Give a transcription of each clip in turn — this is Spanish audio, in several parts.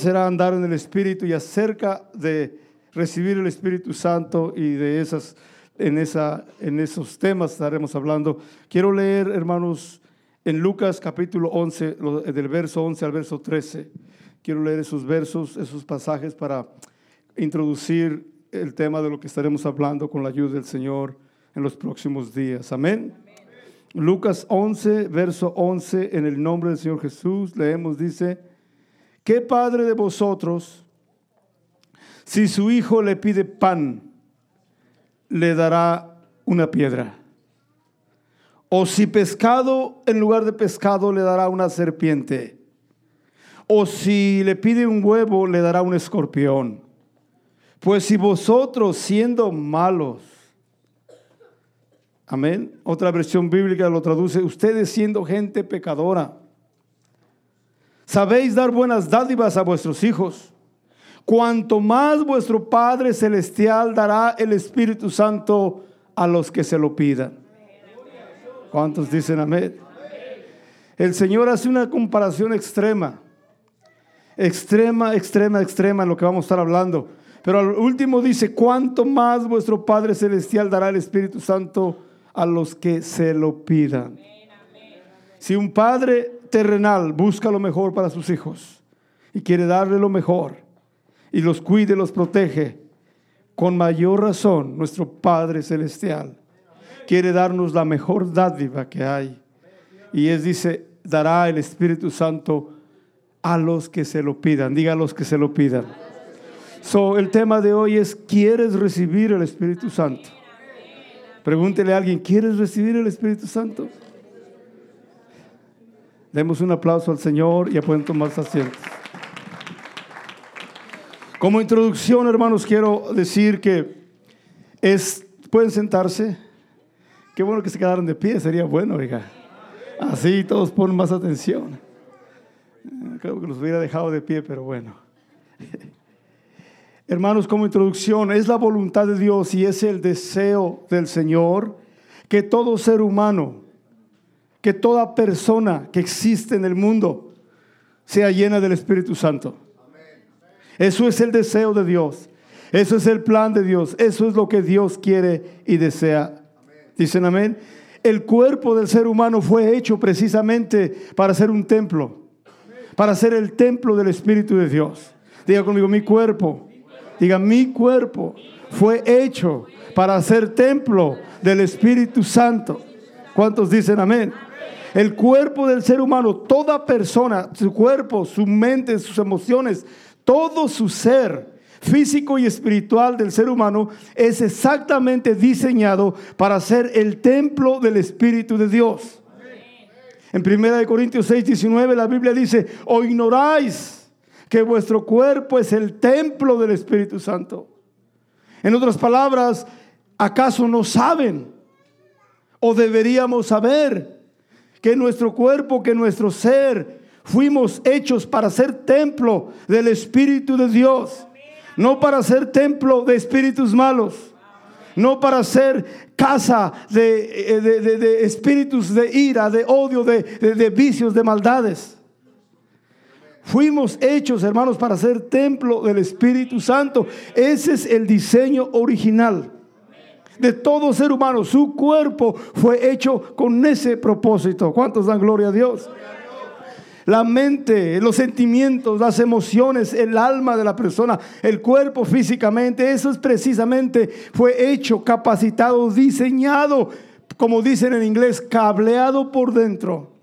será andar en el Espíritu y acerca de recibir el Espíritu Santo y de esas, en, esa, en esos temas estaremos hablando. Quiero leer, hermanos, en Lucas capítulo 11, del verso 11 al verso 13. Quiero leer esos versos, esos pasajes para introducir el tema de lo que estaremos hablando con la ayuda del Señor en los próximos días. Amén. Lucas 11, verso 11, en el nombre del Señor Jesús, leemos, dice, ¿qué padre de vosotros, si su hijo le pide pan, le dará una piedra? O si pescado en lugar de pescado le dará una serpiente. O si le pide un huevo le dará un escorpión. Pues si vosotros siendo malos, amén, otra versión bíblica lo traduce, ustedes siendo gente pecadora, sabéis dar buenas dádivas a vuestros hijos, cuanto más vuestro Padre Celestial dará el Espíritu Santo a los que se lo pidan. ¿Cuántos dicen amén? El Señor hace una comparación extrema, extrema, extrema, extrema en lo que vamos a estar hablando. Pero al último dice, ¿cuánto más vuestro Padre Celestial dará el Espíritu Santo a los que se lo pidan? Si un padre terrenal busca lo mejor para sus hijos y quiere darle lo mejor y los cuide, los protege, con mayor razón nuestro Padre Celestial quiere darnos la mejor dádiva que hay. Y es, dice, dará el Espíritu Santo a los que se lo pidan. Diga a los que se lo pidan. So, el tema de hoy es, ¿quieres recibir el Espíritu Santo? Pregúntele a alguien, ¿quieres recibir el Espíritu Santo? Demos un aplauso al Señor y ya pueden tomarse asientos. Como introducción, hermanos, quiero decir que es, pueden sentarse. Qué bueno que se quedaron de pie, sería bueno, oiga. Así todos ponen más atención. Creo que los hubiera dejado de pie, pero bueno. Hermanos, como introducción, es la voluntad de Dios y es el deseo del Señor que todo ser humano, que toda persona que existe en el mundo sea llena del Espíritu Santo. Eso es el deseo de Dios. Eso es el plan de Dios. Eso es lo que Dios quiere y desea Dicen amén. El cuerpo del ser humano fue hecho precisamente para ser un templo, para ser el templo del Espíritu de Dios. Diga conmigo, mi cuerpo. Diga, mi cuerpo fue hecho para ser templo del Espíritu Santo. ¿Cuántos dicen amén? El cuerpo del ser humano, toda persona, su cuerpo, su mente, sus emociones, todo su ser físico y espiritual del ser humano es exactamente diseñado para ser el templo del Espíritu de Dios. En 1 Corintios 6, 19 la Biblia dice, o ignoráis que vuestro cuerpo es el templo del Espíritu Santo. En otras palabras, ¿acaso no saben o deberíamos saber que nuestro cuerpo, que nuestro ser, fuimos hechos para ser templo del Espíritu de Dios? no para ser templo de espíritus malos, no para ser casa de, eh, espíritus de ira, de odio, de, vicios, de maldades. Fuimos hechos, hermanos, para ser templo del Espíritu Santo. Ese es el diseño original de todo ser humano. Su cuerpo fue hecho con ese propósito. ¿Cuántos dan gloria a Dios? la mente, los sentimientos, las emociones, el alma de la persona, el cuerpo físicamente. Eso es precisamente, fue hecho, capacitado, diseñado, como dicen en inglés, cableado por dentro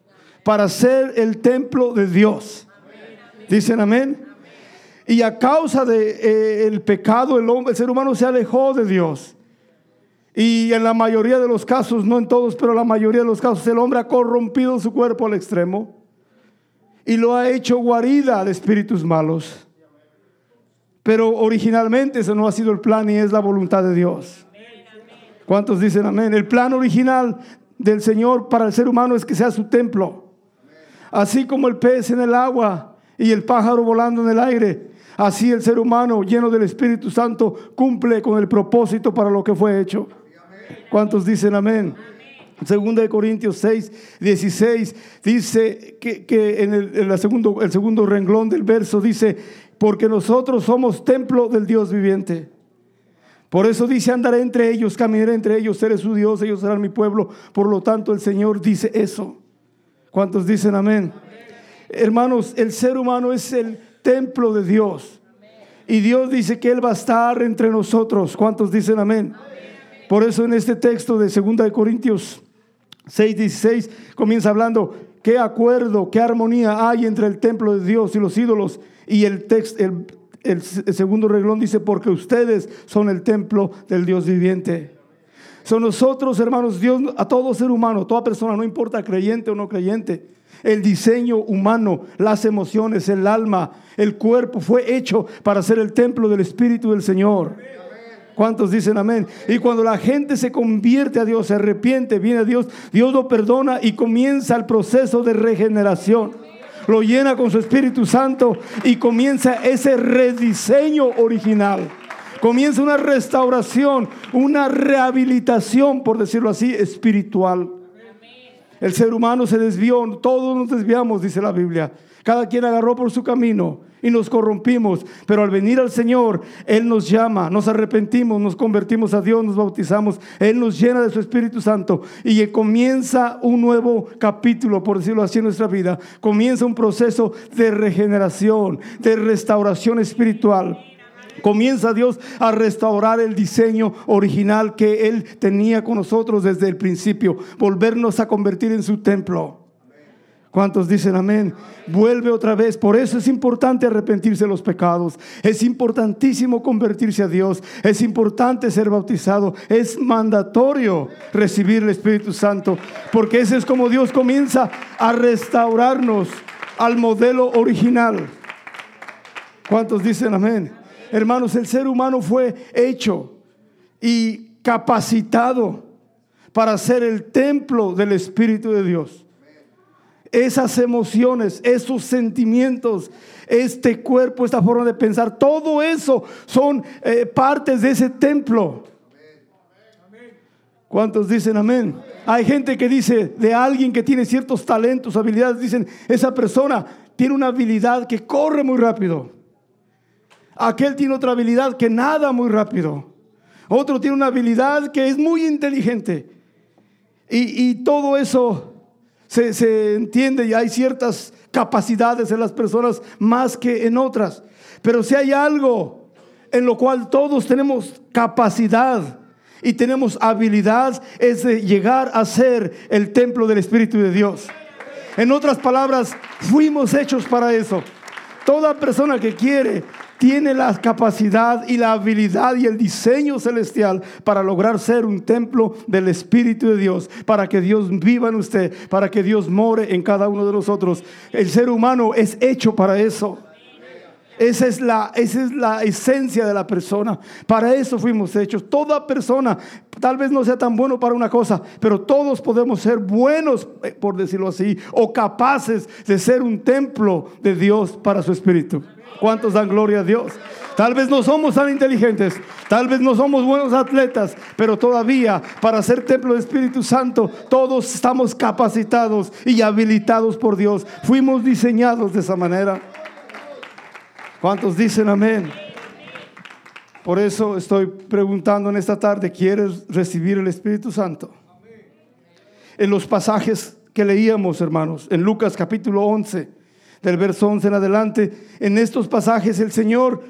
para ser el templo de Dios. Dicen amén. Y a causa del de, eh, pecado, el hombre, el ser humano se alejó de Dios. Y en la mayoría de los casos, no en todos, pero la mayoría de los casos, el hombre ha corrompido su cuerpo al extremo y lo ha hecho guarida de espíritus malos. Pero originalmente ese no ha sido el plan y es la voluntad de Dios. ¿Cuántos dicen amén? El plan original del Señor para el ser humano es que sea su templo. Así como el pez en el agua y el pájaro volando en el aire, así el ser humano lleno del Espíritu Santo cumple con el propósito para lo que fue hecho. ¿Cuántos dicen amén? Segunda de Corintios 6, 16 dice que, en, el, segundo, el segundo renglón del verso dice porque nosotros somos templo del Dios viviente. Por eso dice, andaré entre ellos, caminaré entre ellos, seré su Dios, ellos serán mi pueblo. Por lo tanto, el Señor dice eso. ¿Cuántos dicen amén? Hermanos, el ser humano es el templo de Dios. Y Dios dice que Él va a estar entre nosotros. ¿Cuántos dicen amén? Por eso en este texto de 2 de Corintios 6, 16 comienza hablando qué acuerdo, qué armonía hay entre el templo de Dios y los ídolos. Y el, texto, el, el segundo reglón dice, porque ustedes son el templo del Dios viviente. Son nosotros, hermanos, Dios a todo ser humano, toda persona, no importa creyente o no creyente, el diseño humano, las emociones, el alma, el cuerpo fue hecho para ser el templo del Espíritu del Señor. ¿Cuántos dicen amén? Y cuando la gente se convierte a Dios, se arrepiente, viene a Dios, Dios lo perdona y comienza el proceso de regeneración. Lo llena con su Espíritu Santo y comienza ese rediseño original. Comienza una restauración, una rehabilitación, por decirlo así, espiritual. El ser humano se desvió, todos nos desviamos, dice la Biblia. Cada quien agarró por su camino y nos corrompimos. Pero al venir al Señor, Él nos llama, nos arrepentimos, nos convertimos a Dios, nos bautizamos. Él nos llena de su Espíritu Santo y comienza un nuevo capítulo, por decirlo así, en nuestra vida. Comienza un proceso de regeneración, de restauración espiritual. Comienza Dios a restaurar el diseño original que Él tenía con nosotros desde el principio, volvernos a convertir en su templo. ¿Cuántos dicen amén? Vuelve otra vez. Por eso es importante arrepentirse de los pecados. Es importantísimo convertirse a Dios. Es importante ser bautizado. Es mandatorio recibir el Espíritu Santo. Porque ese es como Dios comienza a restaurarnos al modelo original. ¿Cuántos dicen amén? Hermanos, el ser humano fue hecho y capacitado para ser el templo del Espíritu de Dios esas emociones, esos sentimientos, este cuerpo, esta forma de pensar, todo eso son eh, partes de ese templo. ¿Cuántos dicen amén? Hay gente que dice de alguien que tiene ciertos talentos, habilidades, dicen, esa persona tiene una habilidad que corre muy rápido. Aquel tiene otra habilidad que nada muy rápido. Otro tiene una habilidad que es muy inteligente. Y, y todo eso se, entiende y hay ciertas capacidades en las personas más que en otras. Pero si hay algo en lo cual todos tenemos capacidad y tenemos habilidad, es de llegar a ser el templo del Espíritu de Dios. En otras palabras, fuimos hechos para eso. Toda persona que quiere tiene la capacidad y la habilidad y el diseño celestial para lograr ser un templo del Espíritu de Dios, para que Dios viva en usted, para que Dios more en cada uno de nosotros. El ser humano es hecho para eso. Esa es, la, esa es la esencia de la persona. Para eso fuimos hechos. Toda persona tal vez no sea tan bueno para una cosa, pero todos podemos ser buenos, eh, por decirlo así, o capaces de ser un templo de Dios para su espíritu. ¿Cuántos dan gloria a Dios? Tal vez no somos tan inteligentes, tal vez no somos buenos atletas, pero todavía para ser templo del Espíritu Santo todos estamos capacitados y habilitados por Dios. Fuimos diseñados de esa manera. ¿Cuántos dicen amén? Por eso estoy preguntando en esta tarde, ¿quieres recibir el Espíritu Santo? En los pasajes que leíamos, hermanos, en Lucas capítulo 11, del verso 11 en adelante, en estos pasajes el Señor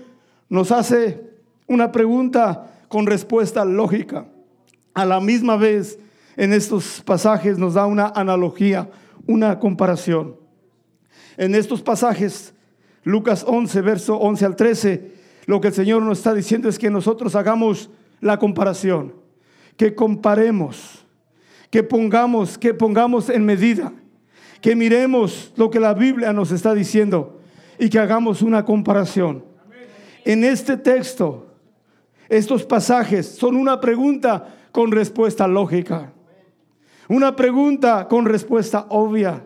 nos hace una pregunta con respuesta lógica. A la misma vez, en estos pasajes nos da una analogía, una comparación. En estos pasajes, Lucas 11, verso 11 al 13, lo que el Señor nos está diciendo es que nosotros hagamos la comparación, que comparemos, que pongamos, que pongamos en medida que miremos lo que la Biblia nos está diciendo y que hagamos una comparación. En este texto, estos pasajes son una pregunta con respuesta lógica. Una pregunta con respuesta obvia.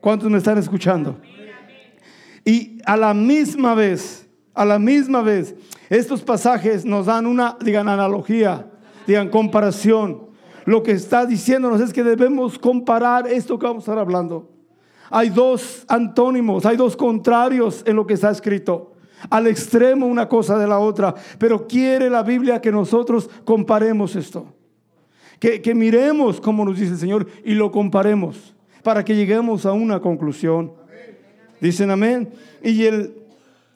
¿Cuántos me están escuchando? Y a la misma vez, a la misma vez, estos pasajes nos dan una, digan, analogía, digan, comparación lo que está diciéndonos es que debemos comparar esto que vamos a estar hablando. Hay dos antónimos, hay dos contrarios en lo que está escrito. al extremo una cosa de la otra, pero quiere la Biblia que nosotros comparemos esto. Que, que miremos como nos dice el Señor y lo comparemos para que lleguemos a una conclusión. Dicen amén. Y, el,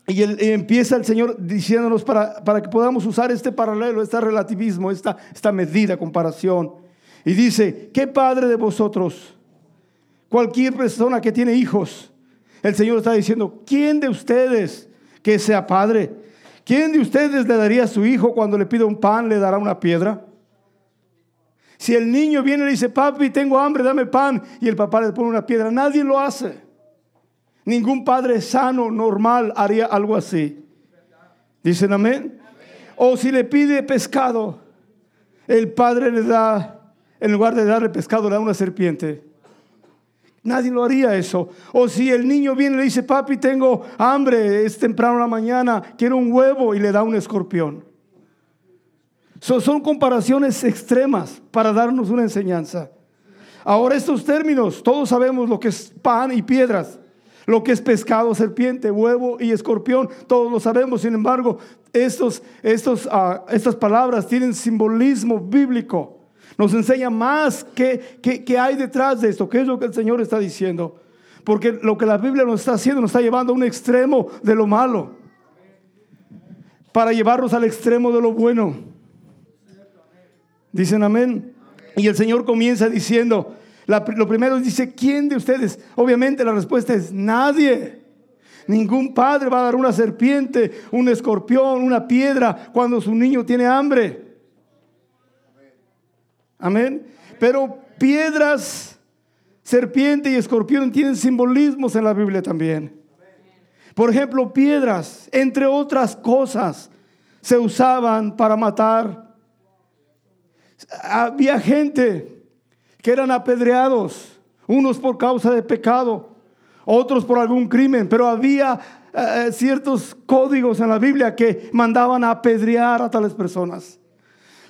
y, el, empieza el Señor diciéndonos para, para, que podamos usar este paralelo, este relativismo, esta, esta medida, comparación. Y dice, ¿qué padre de vosotros? Cualquier persona que tiene hijos, el Señor está diciendo, ¿quién de ustedes que sea padre? ¿Quién de ustedes le daría a su hijo cuando le pide un pan, le dará una piedra? Si el niño viene y le dice, papi, tengo hambre, dame pan, y el papá le pone una piedra, nadie lo hace. Ningún padre sano, normal, haría algo así. ¿Dicen amén? O si le pide pescado, el padre le da, en lugar de darle pescado, le da una serpiente. Nadie lo haría eso. O si el niño viene y le dice, papi, tengo hambre, es temprano en la mañana, quiero un huevo y le da un escorpión son comparaciones extremas para darnos una enseñanza. Ahora estos términos, todos sabemos lo que es pan y piedras, lo que es pescado, serpiente, huevo y escorpión, todos lo sabemos. Sin embargo, estos, estos, uh, estas palabras tienen simbolismo bíblico. Nos enseña más qué que, hay detrás de esto, qué es lo que el Señor está diciendo. Porque lo que la Biblia nos está haciendo nos está llevando a un extremo de lo malo, para llevarnos al extremo de lo bueno. Dicen amén. Y el Señor comienza diciendo, lo primero dice, ¿quién de ustedes? Obviamente la respuesta es nadie. Ningún padre va a dar una serpiente, un escorpión, una piedra cuando su niño tiene hambre. Amén. Pero piedras, serpiente y escorpión tienen simbolismos en la Biblia también. Por ejemplo, piedras, entre otras cosas, se usaban para matar había gente que eran apedreados, unos por causa de pecado, otros por algún crimen, pero había eh, ciertos códigos en la Biblia que mandaban a apedrear a tales personas.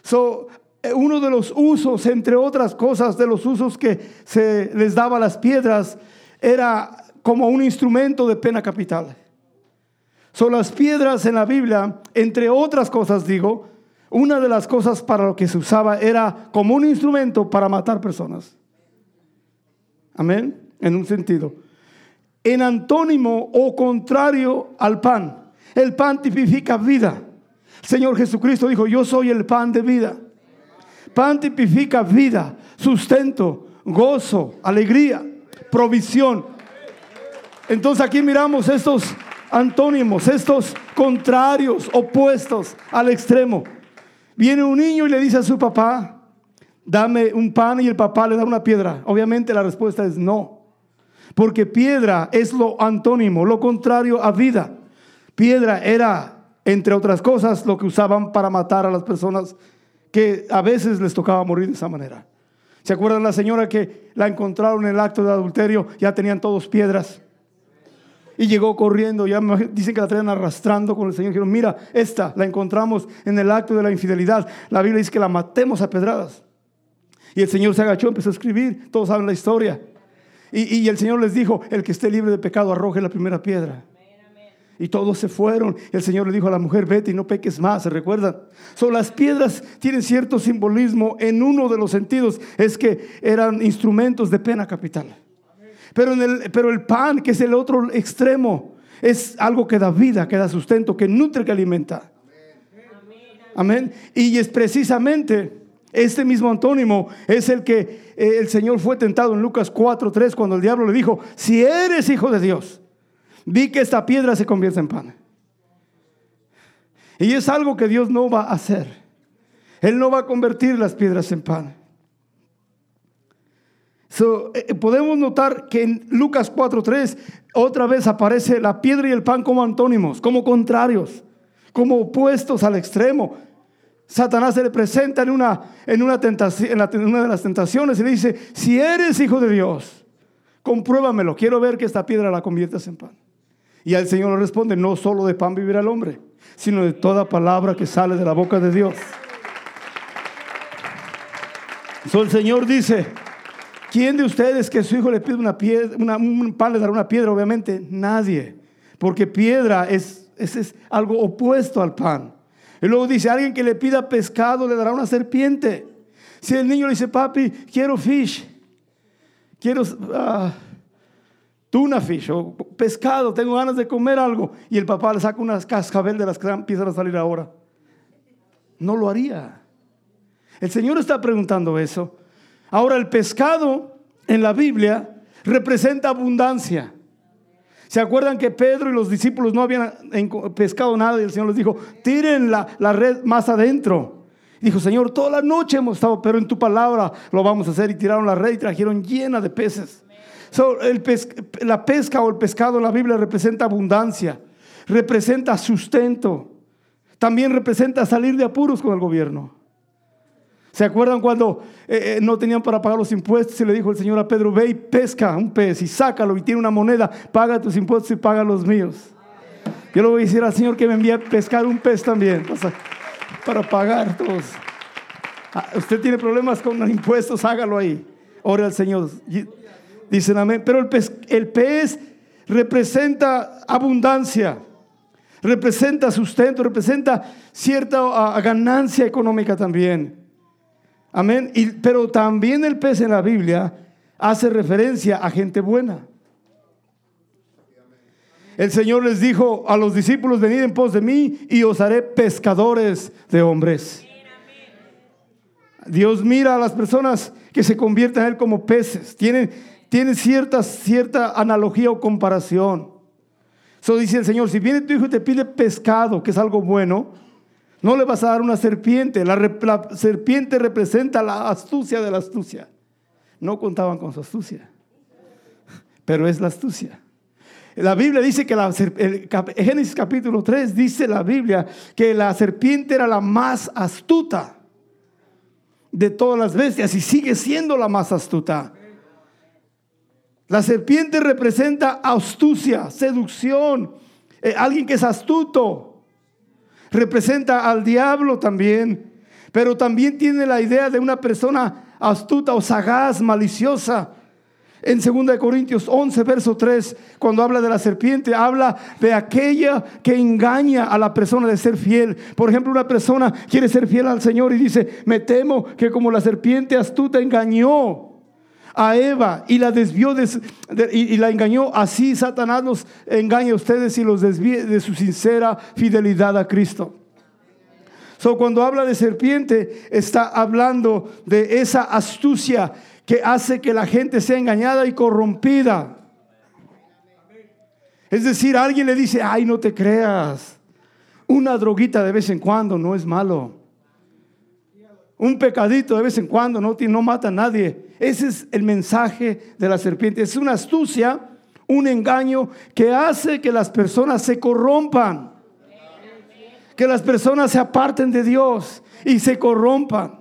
So, eh, uno de los usos, entre otras cosas, de los usos que se les daba a las piedras, era como un instrumento de pena capital. Son las piedras en la Biblia, entre otras cosas digo, una de las cosas para lo que se usaba era como un instrumento para matar personas. Amén, en un sentido. En antónimo o contrario al pan. El pan tipifica vida. Señor Jesucristo dijo, yo soy el pan de vida. Pan tipifica vida, sustento, gozo, alegría, provisión. Entonces aquí miramos estos antónimos, estos contrarios, opuestos al extremo. Viene un niño y le dice a su papá, dame un pan y el papá le da una piedra. Obviamente la respuesta es no. Porque piedra es lo antónimo, lo contrario a vida. Piedra era, entre otras cosas, lo que usaban para matar a las personas que a veces les tocaba morir de esa manera. ¿Se acuerdan la señora que la encontraron en el acto de adulterio? Ya tenían todos piedras. Y llegó corriendo, ya dicen que la traían arrastrando con el Señor. Dijeron, mira, esta la encontramos en el acto de la infidelidad. La Biblia dice que la matemos a pedradas. Y el Señor se agachó, empezó a escribir, todos saben la historia. Y, y el Señor les dijo, el que esté libre de pecado arroje la primera piedra. Y todos se fueron. El Señor le dijo a la mujer, vete y no peques más, ¿se recuerdan? Son las piedras tienen cierto simbolismo en uno de los sentidos, es que eran instrumentos de pena capital. Pero, el, pan, que es el otro extremo, es algo que da vida, que da sustento, que nutre, que alimenta. Amén. Y es precisamente este mismo antónimo es el que eh, el Señor fue tentado en Lucas 4:3 cuando el diablo le dijo, si eres hijo de Dios, vi que esta piedra se convierte en pan. Y es algo que Dios no va a hacer. Él no va a convertir las piedras en pan. Eh, podemos notar que en Lucas 4:3 otra vez aparece la piedra y el pan como antónimos, como contrarios, como opuestos al extremo. Satanás se le presenta en, una de las tentaciones y le dice, si eres hijo de Dios, compruébamelo, quiero ver que esta piedra la conviertas en pan. Y al Señor le responde, no solo de pan vivirá el hombre, sino de toda palabra que sale de la boca de Dios. So, el Señor dice, ¿Quién de ustedes que su hijo le pide una piedra, un pan le dará una piedra? Obviamente nadie. Porque piedra es, ese es algo opuesto al pan. Y luego dice, alguien que le pida pescado le dará una serpiente. Si el niño le dice, papi, quiero fish, quiero uh, tuna fish o pescado, tengo ganas de comer algo, y el papá le saca unas cascabel de las que empiezan a salir ahora, no lo haría. El Señor está preguntando eso. Ahora, el pescado en la Biblia representa abundancia. ¿Se acuerdan que Pedro y los discípulos no habían pescado nada y el Señor les dijo, tiren la, red más adentro? dijo, Señor, toda la noche hemos estado, pero en tu palabra lo vamos a hacer. Y tiraron la red y trajeron llena de peces. la pesca o el pescado en la Biblia representa abundancia, representa sustento, también representa salir de apuros con el gobierno. ¿Se acuerdan cuando eh, eh, no tenían para pagar los impuestos y le dijo el Señor a Pedro, ve y pesca un pez y sácalo y tiene una moneda, paga tus impuestos y paga los míos? Yo le voy a decir al Señor que me envíe a pescar un pez también para pagar todos. Ah, usted tiene problemas con los impuestos, hágalo ahí. Ore al Señor. Dicen amén. Pero el pez, representa abundancia, representa sustento, representa cierta ah, ganancia económica también. Amén. pero también el pez en la Biblia hace referencia a gente buena. El Señor les dijo a los discípulos, venid en pos de mí y os haré pescadores de hombres. Dios mira a las personas que se convierten en Él como peces. Tienen, tienen cierta, cierta analogía o comparación. Eso dice el Señor, si viene tu hijo y te pide pescado, que es algo bueno, no le vas a dar una serpiente. La, serpiente representa la astucia de la astucia. No contaban con su astucia, pero es la astucia. La Biblia dice que la, Génesis capítulo 3 dice la Biblia que la serpiente era la más astuta de todas las bestias y sigue siendo la más astuta. La serpiente representa astucia, seducción, eh, alguien que es astuto, representa al diablo también, pero también tiene la idea de una persona astuta o sagaz, maliciosa. En 2 Corintios 11, verso 3, cuando habla de la serpiente, habla de aquella que engaña a la persona de ser fiel. Por ejemplo, una persona quiere ser fiel al Señor y dice, me temo que como la serpiente astuta engañó a Eva y la desvió y, la engañó. Así Satanás los engaña a ustedes y los desvíe de su sincera fidelidad a Cristo. So, cuando habla de serpiente, está hablando de esa astucia que hace que la gente sea engañada y corrompida. Es decir, alguien le dice, ay, no te creas. Una droguita de vez en cuando no es malo. Un pecadito de vez en cuando no, no mata a nadie. Ese es el mensaje de la serpiente. Es una astucia, un engaño que hace que las personas se corrompan. Que las personas se aparten de Dios y se corrompan.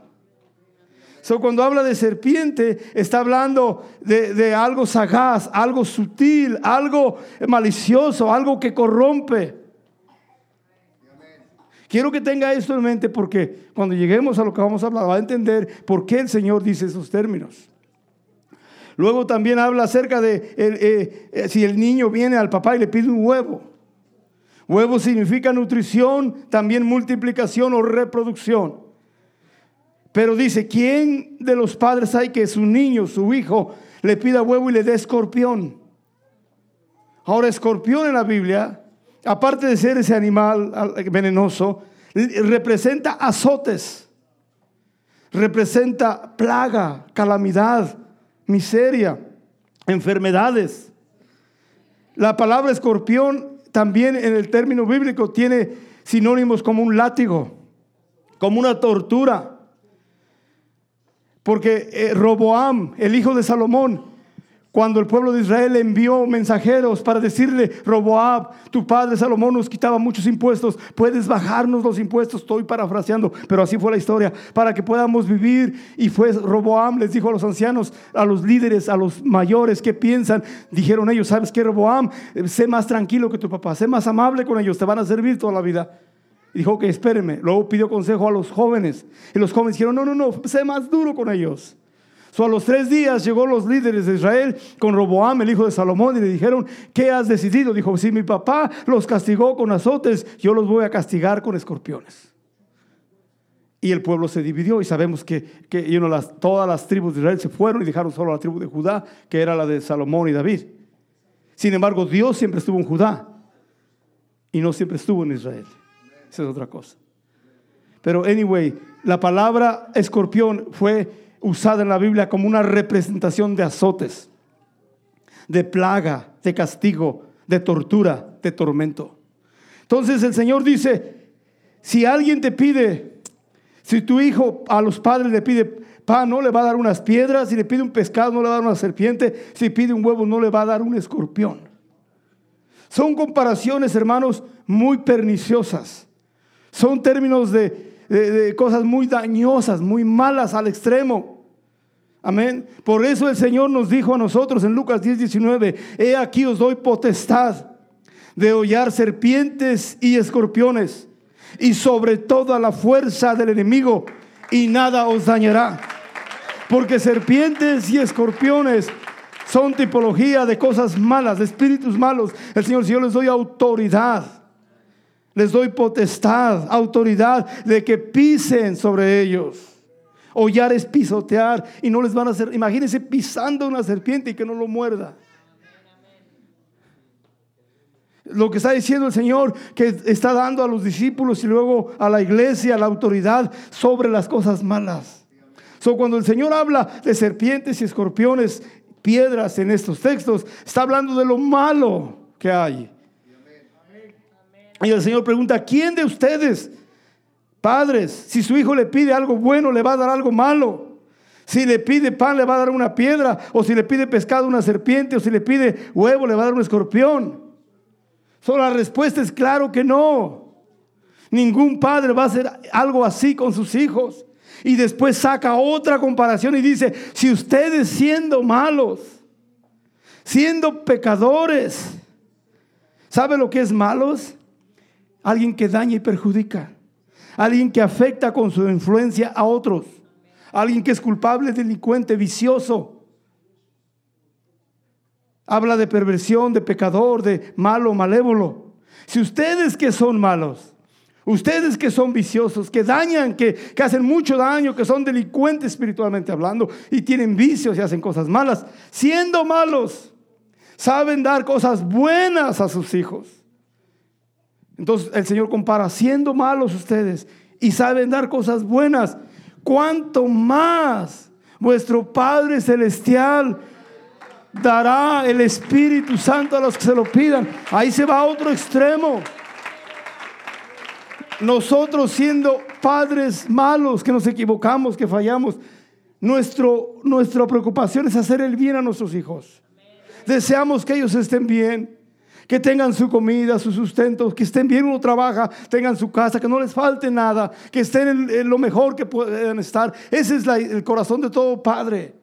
So, cuando habla de serpiente, está hablando de, de, algo sagaz, algo sutil, algo malicioso, algo que corrompe. Quiero que tenga esto en mente porque cuando lleguemos a lo que vamos a hablar va a entender por qué el Señor dice esos términos. Luego también habla acerca de eh, eh, si el niño viene al papá y le pide un huevo. Huevo significa nutrición, también multiplicación o reproducción. Pero dice, ¿quién de los padres hay que su niño, su hijo, le pida huevo y le dé escorpión? Ahora, escorpión en la Biblia aparte de ser ese animal venenoso, representa azotes, representa plaga, calamidad, miseria, enfermedades. La palabra escorpión también en el término bíblico tiene sinónimos como un látigo, como una tortura. Porque eh, Roboam, el hijo de Salomón, cuando el pueblo de Israel envió mensajeros para decirle, Roboab, tu padre Salomón nos quitaba muchos impuestos, puedes bajarnos los impuestos, estoy parafraseando, pero así fue la historia, para que podamos vivir. Y fue Roboam, les dijo a los ancianos, a los líderes, a los mayores, que piensan? Dijeron ellos, ¿sabes qué, Roboam? Sé más tranquilo que tu papá, sé más amable con ellos, te van a servir toda la vida. Dijo, que espérenme. Luego pidió consejo a los jóvenes. Y los jóvenes dijeron, no, no, no, sé más duro con ellos. So, a los tres días llegó los líderes de Israel con Roboam, el hijo de Salomón, y le dijeron, ¿qué has decidido? Dijo, si mi papá los castigó con azotes, yo los voy a castigar con escorpiones. Y el pueblo se dividió y sabemos que, que todas las tribus de Israel se fueron y dejaron solo la tribu de Judá, que era la de Salomón y David. Sin embargo, Dios siempre estuvo en Judá y no siempre estuvo en Israel. Esa es otra cosa. Pero anyway, la palabra escorpión fue usada en la Biblia como una representación de azotes, de plaga, de castigo, de tortura, de tormento. Entonces el Señor dice, si alguien te pide si tu hijo a los padres le pide pan, no le va a dar unas piedras. Si le pide un pescado, no le va a dar una serpiente. Si pide un huevo, no le va a dar un escorpión. Son comparaciones, hermanos, muy perniciosas. Son términos de, de cosas muy dañosas, muy malas al extremo. Amén. Por eso el Señor nos dijo a nosotros en Lucas 10, 19, he aquí os doy potestad de hollar serpientes y escorpiones y sobre toda la fuerza del enemigo y nada os dañará. Porque serpientes y escorpiones son tipología de cosas malas, de espíritus malos. El Señor, si les doy autoridad, les doy potestad, autoridad de que pisen sobre ellos. Hollar es pisotear y no les van a hacer, imagínense pisando una serpiente y que no lo muerda. Lo que está diciendo el Señor, que está dando a los discípulos y luego a la iglesia la autoridad sobre las cosas malas. So, cuando el Señor habla de serpientes y escorpiones, piedras en estos textos, está hablando de lo malo que hay. Y el Señor pregunta, ¿quién de ustedes, padres, si su hijo le pide algo bueno, le va a dar algo malo? Si le pide pan, le va a dar una piedra, o si le pide pescado, una serpiente, o si le pide huevo, le va a dar un escorpión. Solo la respuesta es claro que no. Ningún padre va a hacer algo así con sus hijos. Y después saca otra comparación y dice, si ustedes siendo malos, siendo pecadores, ¿sabe lo que es malos? Alguien que daña y perjudica. Alguien que afecta con su influencia a otros. Alguien que es culpable, delincuente, vicioso habla de perversión, de pecador, de malo, malévolo. Si ustedes que son malos, ustedes que son viciosos, que dañan, que, que, hacen mucho daño, que son delincuentes espiritualmente hablando y tienen vicios y hacen cosas malas, siendo malos, saben dar cosas buenas a sus hijos. Entonces el Señor compara, siendo malos ustedes y saben dar cosas buenas, cuanto más vuestro Padre Celestial dará el Espíritu Santo a los que se lo pidan. Ahí se va a otro extremo. Nosotros siendo padres malos, que nos equivocamos, que fallamos, nuestro, nuestra preocupación es hacer el bien a nuestros hijos. Deseamos que ellos estén bien, que tengan su comida, su sustento, que estén bien, uno trabaja, tengan su casa, que no les falte nada, que estén en, lo mejor que puedan estar. Ese es el corazón de todo padre.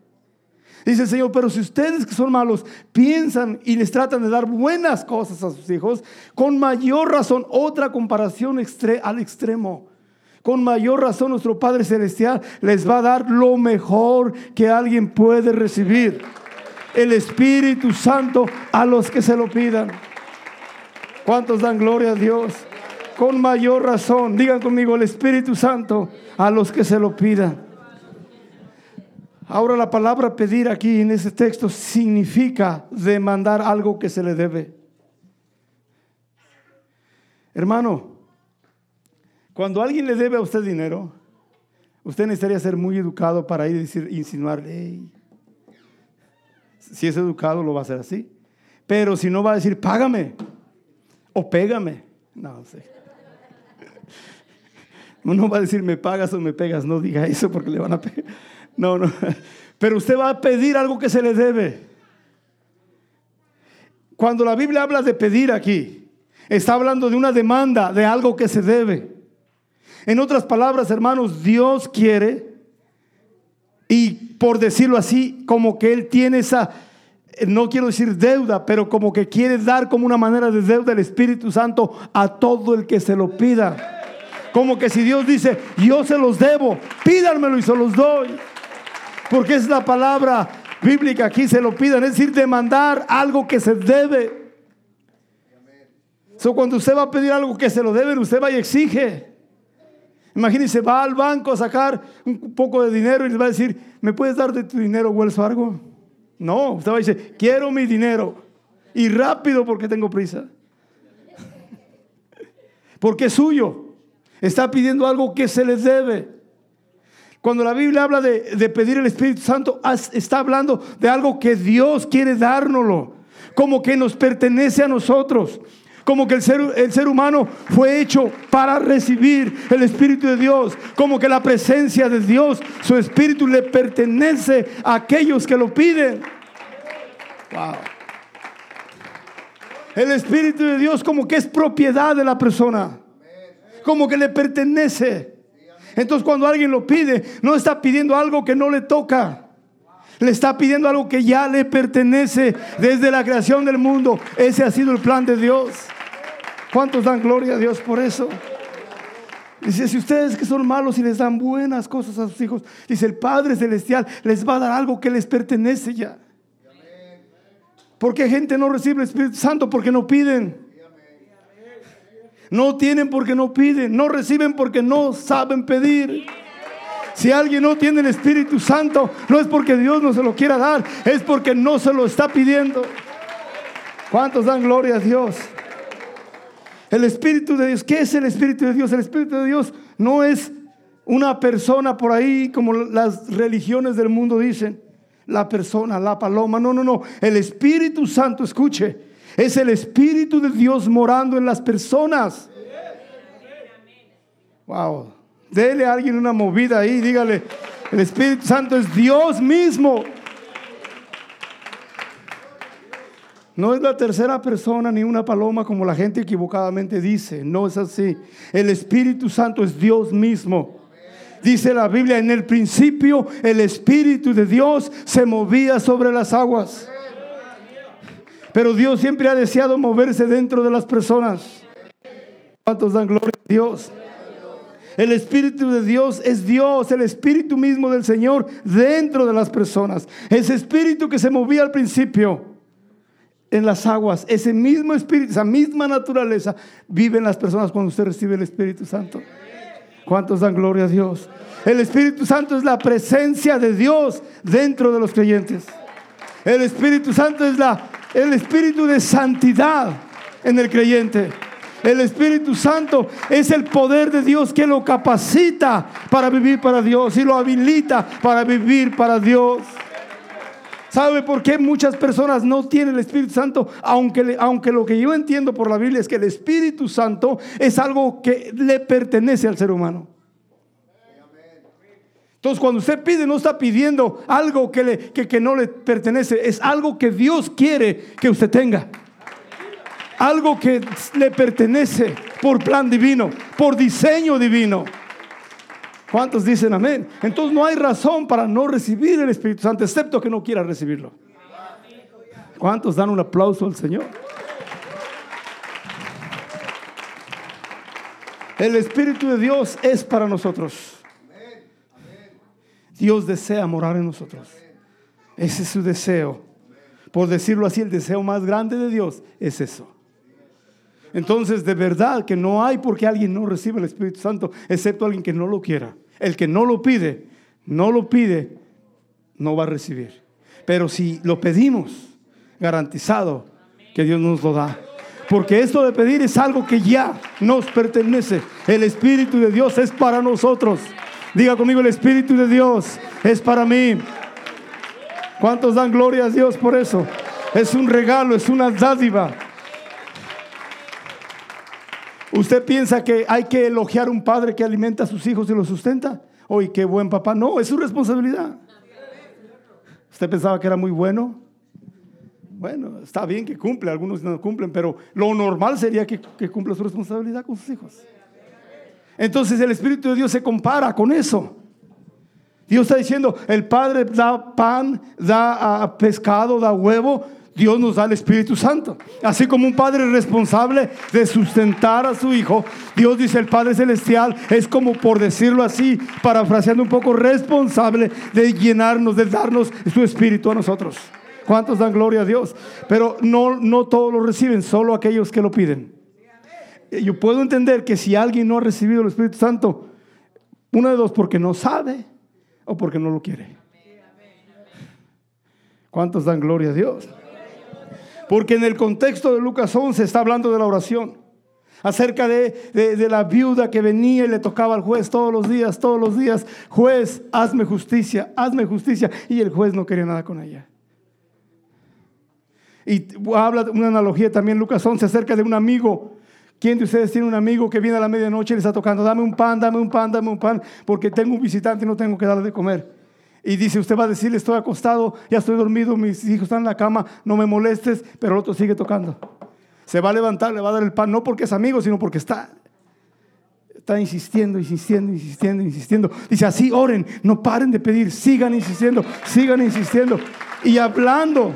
Dice el Señor, pero si ustedes que son malos piensan y les tratan de dar buenas cosas a sus hijos, con mayor razón, otra comparación al extremo. Con mayor razón nuestro Padre Celestial les va a dar lo mejor que alguien puede recibir. El Espíritu Santo a los que se lo pidan. ¿Cuántos dan gloria a Dios? Con mayor razón, digan conmigo, el Espíritu Santo a los que se lo pidan. Ahora la palabra pedir aquí en ese texto significa demandar algo que se le debe. Hermano, cuando alguien le debe a usted dinero, usted necesitaría ser muy educado para ir y decir, insinuarle, si es educado lo va a hacer así. Pero si no va a decir, págame o pégame. No, sé. No va a decir, me pagas o me pegas. No diga eso porque le van a pegar. No, no. Pero usted va a pedir algo que se le debe. Cuando la Biblia habla de pedir aquí, está hablando de una demanda, de algo que se debe. En otras palabras, hermanos, Dios quiere, y por decirlo así, como que Él tiene esa, no quiero decir deuda, pero como que quiere dar como una manera de deuda el Espíritu Santo a todo el que se lo pida. Como que si Dios dice, yo se los debo, pídanmelo y se los doy. Porque es la palabra bíblica aquí se lo pidan, es decir, demandar algo que se debe. So, cuando usted va a pedir algo que se lo deben, usted va y exige. Imagínese, va al banco a sacar un poco de dinero y le va a decir, ¿me puedes dar de tu dinero, Wells Fargo? No, usted va a decir, quiero mi dinero. Y rápido porque tengo prisa. Porque es suyo. Está pidiendo algo que se le debe. Cuando la Biblia habla de, de, pedir el Espíritu Santo, está hablando de algo que Dios quiere dárnoslo, como que nos pertenece a nosotros como que el ser, el ser humano fue hecho para recibir el Espíritu de Dios, como que la presencia de Dios, su Espíritu le pertenece a aquellos que lo piden. Wow. El Espíritu de Dios como que es propiedad de la persona, como que le pertenece. Entonces cuando alguien lo pide, no está pidiendo algo que no le toca. Le está pidiendo algo que ya le pertenece desde la creación del mundo. Ese ha sido el plan de Dios. ¿Cuántos dan gloria a Dios por eso? Dice, si ustedes que son malos y les dan buenas cosas a sus hijos, dice, el Padre Celestial les va a dar algo que les pertenece ya. ¿Por qué gente no recibe el Espíritu Santo? Porque no piden. No tienen porque no piden. No reciben porque no saben pedir. Si alguien no tiene el Espíritu Santo, no es porque Dios no se lo quiera dar, es porque no se lo está pidiendo. ¿Cuántos dan gloria a Dios? El Espíritu de Dios, ¿qué es el Espíritu de Dios? El Espíritu de Dios no es una persona por ahí como las religiones del mundo dicen, la persona, la paloma. No, no, no. El Espíritu Santo, escuche, es el Espíritu de Dios morando en las personas. Wow. Dele a alguien una movida ahí, dígale, el Espíritu Santo es Dios mismo. No es la tercera persona ni una paloma como la gente equivocadamente dice. No es así. El Espíritu Santo es Dios mismo. Dice la Biblia, en el principio el Espíritu de Dios se movía sobre las aguas. Pero Dios siempre ha deseado moverse dentro de las personas. ¿Cuántos dan gloria a Dios? El Espíritu de Dios es Dios, el Espíritu mismo del Señor dentro de las personas. Ese Espíritu que se movía al principio en las aguas, ese mismo espíritu, esa misma naturaleza vive en las personas cuando usted recibe el Espíritu Santo. ¿Cuántos dan gloria a Dios? El Espíritu Santo es la presencia de Dios dentro de los creyentes. El Espíritu Santo es la, el Espíritu de santidad en el creyente. El Espíritu Santo es el poder de Dios que lo capacita para vivir para Dios y lo habilita para vivir para Dios. ¿Sabe por qué muchas personas no tienen el Espíritu Santo? Aunque, aunque lo que yo entiendo por la Biblia es que el Espíritu Santo es algo que le pertenece al ser humano. Entonces, cuando usted pide, no está pidiendo algo que, le, que no le pertenece, es algo que Dios quiere que usted tenga. Algo que le pertenece por plan divino, por diseño divino. ¿Cuántos dicen amén? Entonces no hay razón para no recibir el Espíritu Santo, excepto que no quiera recibirlo. ¿Cuántos dan un aplauso al Señor? El Espíritu de Dios es para nosotros. Dios desea morar en nosotros. Ese es su deseo. Por decirlo así, el deseo más grande de Dios es eso. Entonces, de verdad que no hay por qué alguien no reciba el Espíritu Santo, excepto alguien que no lo quiera. El que no lo pide, no lo pide, no va a recibir. Pero si lo pedimos, garantizado que Dios nos lo da. Porque esto de pedir es algo que ya nos pertenece. El Espíritu de Dios es para nosotros. Diga conmigo, el Espíritu de Dios es para mí. ¿Cuántos dan gloria a Dios por eso? Es un regalo, es una dádiva. ¿Usted piensa que hay que elogiar a un padre que alimenta a sus hijos y los sustenta? Oye, qué buen papá. No, es su responsabilidad. ¿Usted pensaba que era muy bueno? Bueno, está bien que cumple, algunos no cumplen, pero lo normal sería que, que cumpla su responsabilidad con sus hijos. Entonces el Espíritu de Dios se compara con eso. Dios está diciendo, el Padre da pan, da ah, pescado, da huevo, Dios nos da el Espíritu Santo. Así como un padre es responsable de sustentar a su hijo, Dios dice el Padre Celestial es como por decirlo así, parafraseando un poco, responsable de llenarnos, de darnos su Espíritu a nosotros. ¿Cuántos dan gloria a Dios? Pero no, no todos lo reciben, solo aquellos que lo piden. Yo puedo entender que si alguien no ha recibido el Espíritu Santo, una de dos, porque no sabe o porque no lo quiere. ¿Cuántos dan gloria a Dios? Porque en el contexto de Lucas 11 está hablando de la oración. Acerca de, de, la viuda que venía y le tocaba al juez todos los días, todos los días. Juez, hazme justicia, hazme justicia. Y el juez no quería nada con ella. Y habla una analogía también Lucas 11 acerca de un amigo. ¿Quién de ustedes tiene un amigo que viene a la medianoche y le está tocando? Dame un pan, dame un pan, dame un pan, porque tengo un visitante y no tengo que darle de comer. Y dice, usted va a decirle, estoy acostado, ya estoy dormido, mis hijos están en la cama, no me molestes, pero el otro sigue tocando. Se va a levantar, le va a dar el pan, no porque es amigo, sino porque está, está insistiendo, insistiendo, insistiendo, insistiendo. Dice, así oren, no paren de pedir, sigan insistiendo, sigan insistiendo. Y hablando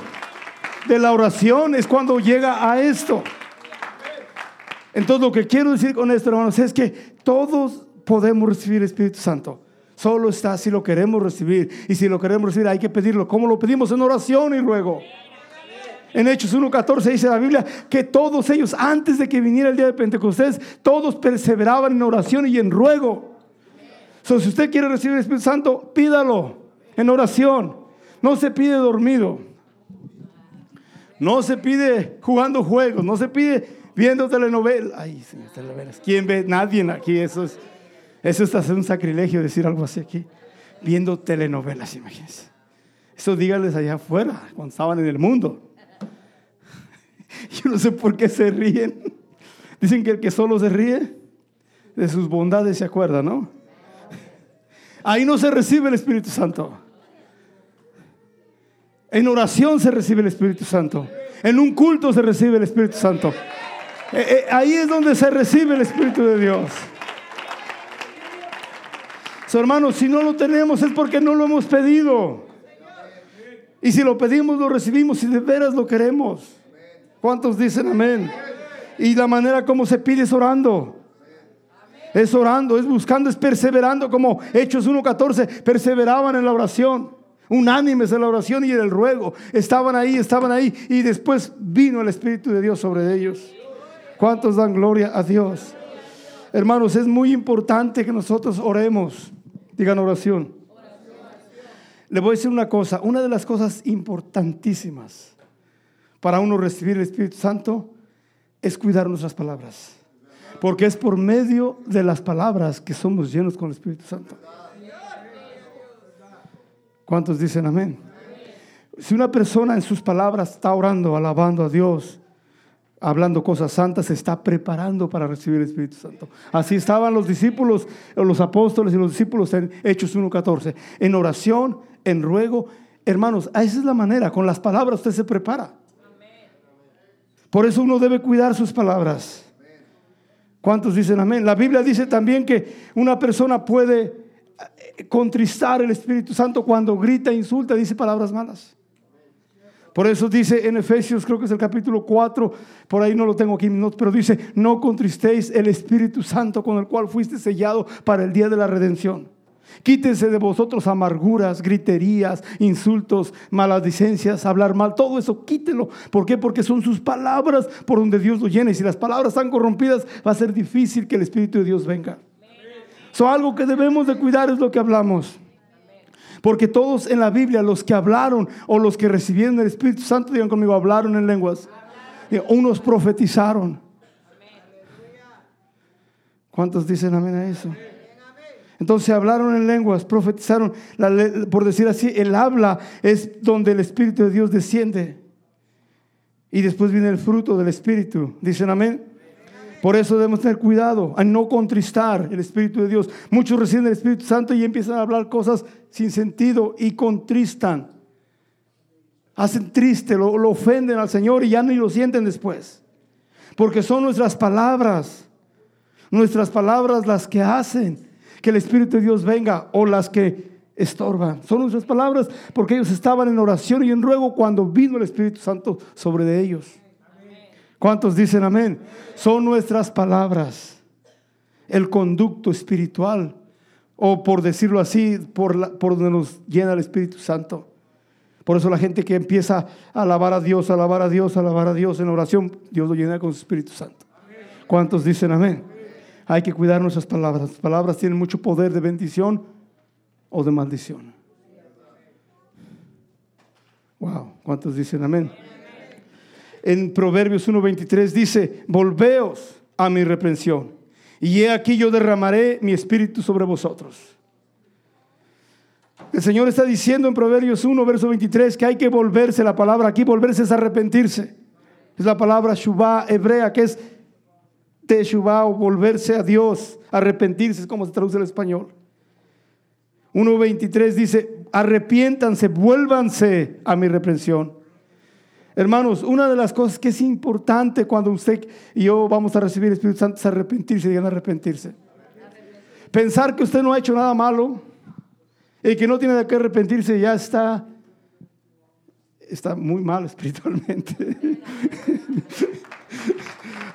de la oración es cuando llega a esto. Entonces lo que quiero decir con esto, hermanos, es que todos podemos recibir el Espíritu Santo. Solo está si lo queremos recibir. Y si lo queremos recibir hay que pedirlo. ¿Cómo lo pedimos? En oración y ruego. En Hechos 1.14 dice la Biblia que todos ellos, antes de que viniera el día de Pentecostés, todos perseveraban en oración y en ruego. si usted quiere recibir el Espíritu Santo, pídalo en oración. No se pide dormido. No se pide jugando juegos. No se pide viendo telenovelas. Ay, señor, telenovelas. ¿Quién ve? Nadie aquí. Eso es eso es hacer un sacrilegio decir algo así aquí. Viendo telenovelas, imagínense. Eso díganles allá afuera, cuando estaban en el mundo. Yo no sé por qué se ríen. Dicen que el que solo se ríe de sus bondades se acuerda, ¿no? Ahí no se recibe el Espíritu Santo. En oración se recibe el Espíritu Santo. En un culto se recibe el Espíritu Santo. Eh, eh, ahí es donde se recibe el Espíritu de Dios. So, hermanos, si no lo tenemos es porque no lo hemos pedido. Y si lo pedimos, lo recibimos y de veras lo queremos. ¿Cuántos dicen amén? Y la manera como se pide es orando. Es orando, es buscando, es perseverando, como Hechos 1.14, perseveraban en la oración, unánimes en la oración y en el ruego. Estaban ahí, estaban ahí, y después vino el Espíritu de Dios sobre ellos. ¿Cuántos dan gloria a Dios? Hermanos, es muy importante que nosotros oremos. Digan oración. Le voy a decir una cosa, una de las cosas importantísimas para uno recibir el Espíritu Santo es cuidar nuestras palabras. Porque es por medio de las palabras que somos llenos con el Espíritu Santo. ¿Cuántos dicen amén? Si una persona en sus palabras está orando, alabando a Dios, hablando cosas santas, se está preparando para recibir el Espíritu Santo. Así estaban los discípulos, los apóstoles y los discípulos en Hechos 1.14, en oración, en ruego. Hermanos, esa es la manera, con las palabras usted se prepara. Por eso uno debe cuidar sus palabras. ¿Cuántos dicen amén? La Biblia dice también que una persona puede contristar el Espíritu Santo cuando grita, insulta, dice palabras malas. Por eso dice en Efesios, creo que es el capítulo 4, por ahí no lo tengo aquí, pero dice, no contristéis el Espíritu Santo con el cual fuiste sellado para el día de la redención. Quítense de vosotros amarguras, griterías, insultos, maledicencias, hablar mal, todo eso quítelo. ¿Por qué? Porque son sus palabras por donde Dios lo llena. Y si las palabras están corrompidas, va a ser difícil que el Espíritu de Dios venga. So, algo que debemos de cuidar es lo que hablamos. Porque todos en la Biblia, los que hablaron o los que recibieron el Espíritu Santo, digan conmigo, hablaron en lenguas. Unos profetizaron. ¿Cuántos dicen amén a eso? Entonces hablaron en lenguas, profetizaron. por decir así, el habla es donde el Espíritu de Dios desciende. Y después viene el fruto del Espíritu. ¿Dicen amén? Por eso debemos tener cuidado a no contristar el Espíritu de Dios. Muchos reciben el Espíritu Santo y empiezan a hablar cosas sin sentido y contristan. Hacen triste, lo, ofenden al Señor y ya ni lo sienten después. Porque son nuestras palabras, nuestras palabras las que hacen que el Espíritu de Dios venga o las que estorban. Son nuestras palabras porque ellos estaban en oración y en ruego cuando vino el Espíritu Santo sobre de ellos. ¿Cuántos dicen amén? Son nuestras palabras, el conducto espiritual, o por decirlo así, por, donde nos llena el Espíritu Santo. Por eso la gente que empieza a alabar a Dios, alabar a Dios, alabar a Dios en oración, Dios lo llena con su Espíritu Santo. ¿Cuántos dicen amén? Hay que cuidar nuestras palabras. Las palabras tienen mucho poder de bendición o de maldición. Wow, ¿cuántos dicen amén? En Proverbios 1:23 dice, "Volveos a mi reprensión, y he aquí yo derramaré mi espíritu sobre vosotros." El Señor está diciendo en Proverbios 1, verso 23, que hay que volverse, la palabra aquí volverse es arrepentirse. Es la palabra shubá hebrea, que es teshuvah o volverse a Dios, arrepentirse, es como se traduce el español. 1.23 dice, arrepiéntanse, vuélvanse a mi reprensión. Hermanos, una de las cosas que es importante cuando usted y yo vamos a recibir el Espíritu Santo es arrepentirse, digan arrepentirse. Pensar que usted no ha hecho nada malo y que no tiene de qué arrepentirse ya está, está muy mal espiritualmente.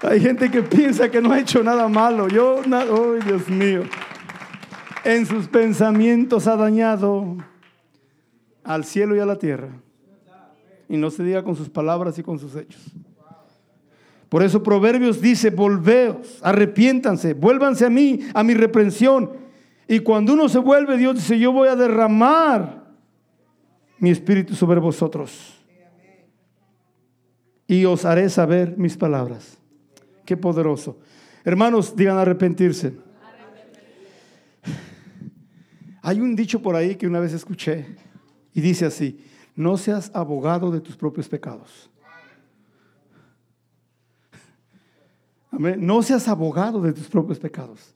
Hay gente que piensa que no ha hecho nada malo. Yo, oh Dios mío en sus pensamientos ha dañado al cielo y a la tierra. Y no se diga con sus palabras y con sus hechos. Por eso Proverbios dice, volveos, arrepiéntanse, vuélvanse a mí, a mi reprensión. Y cuando uno se vuelve, Dios dice, yo voy a derramar mi espíritu sobre vosotros. Y os haré saber mis palabras. Qué poderoso. Hermanos, digan arrepentirse. Hay un dicho por ahí que una vez escuché y dice así, no seas abogado de tus propios pecados. Amén. No seas abogado de tus propios pecados.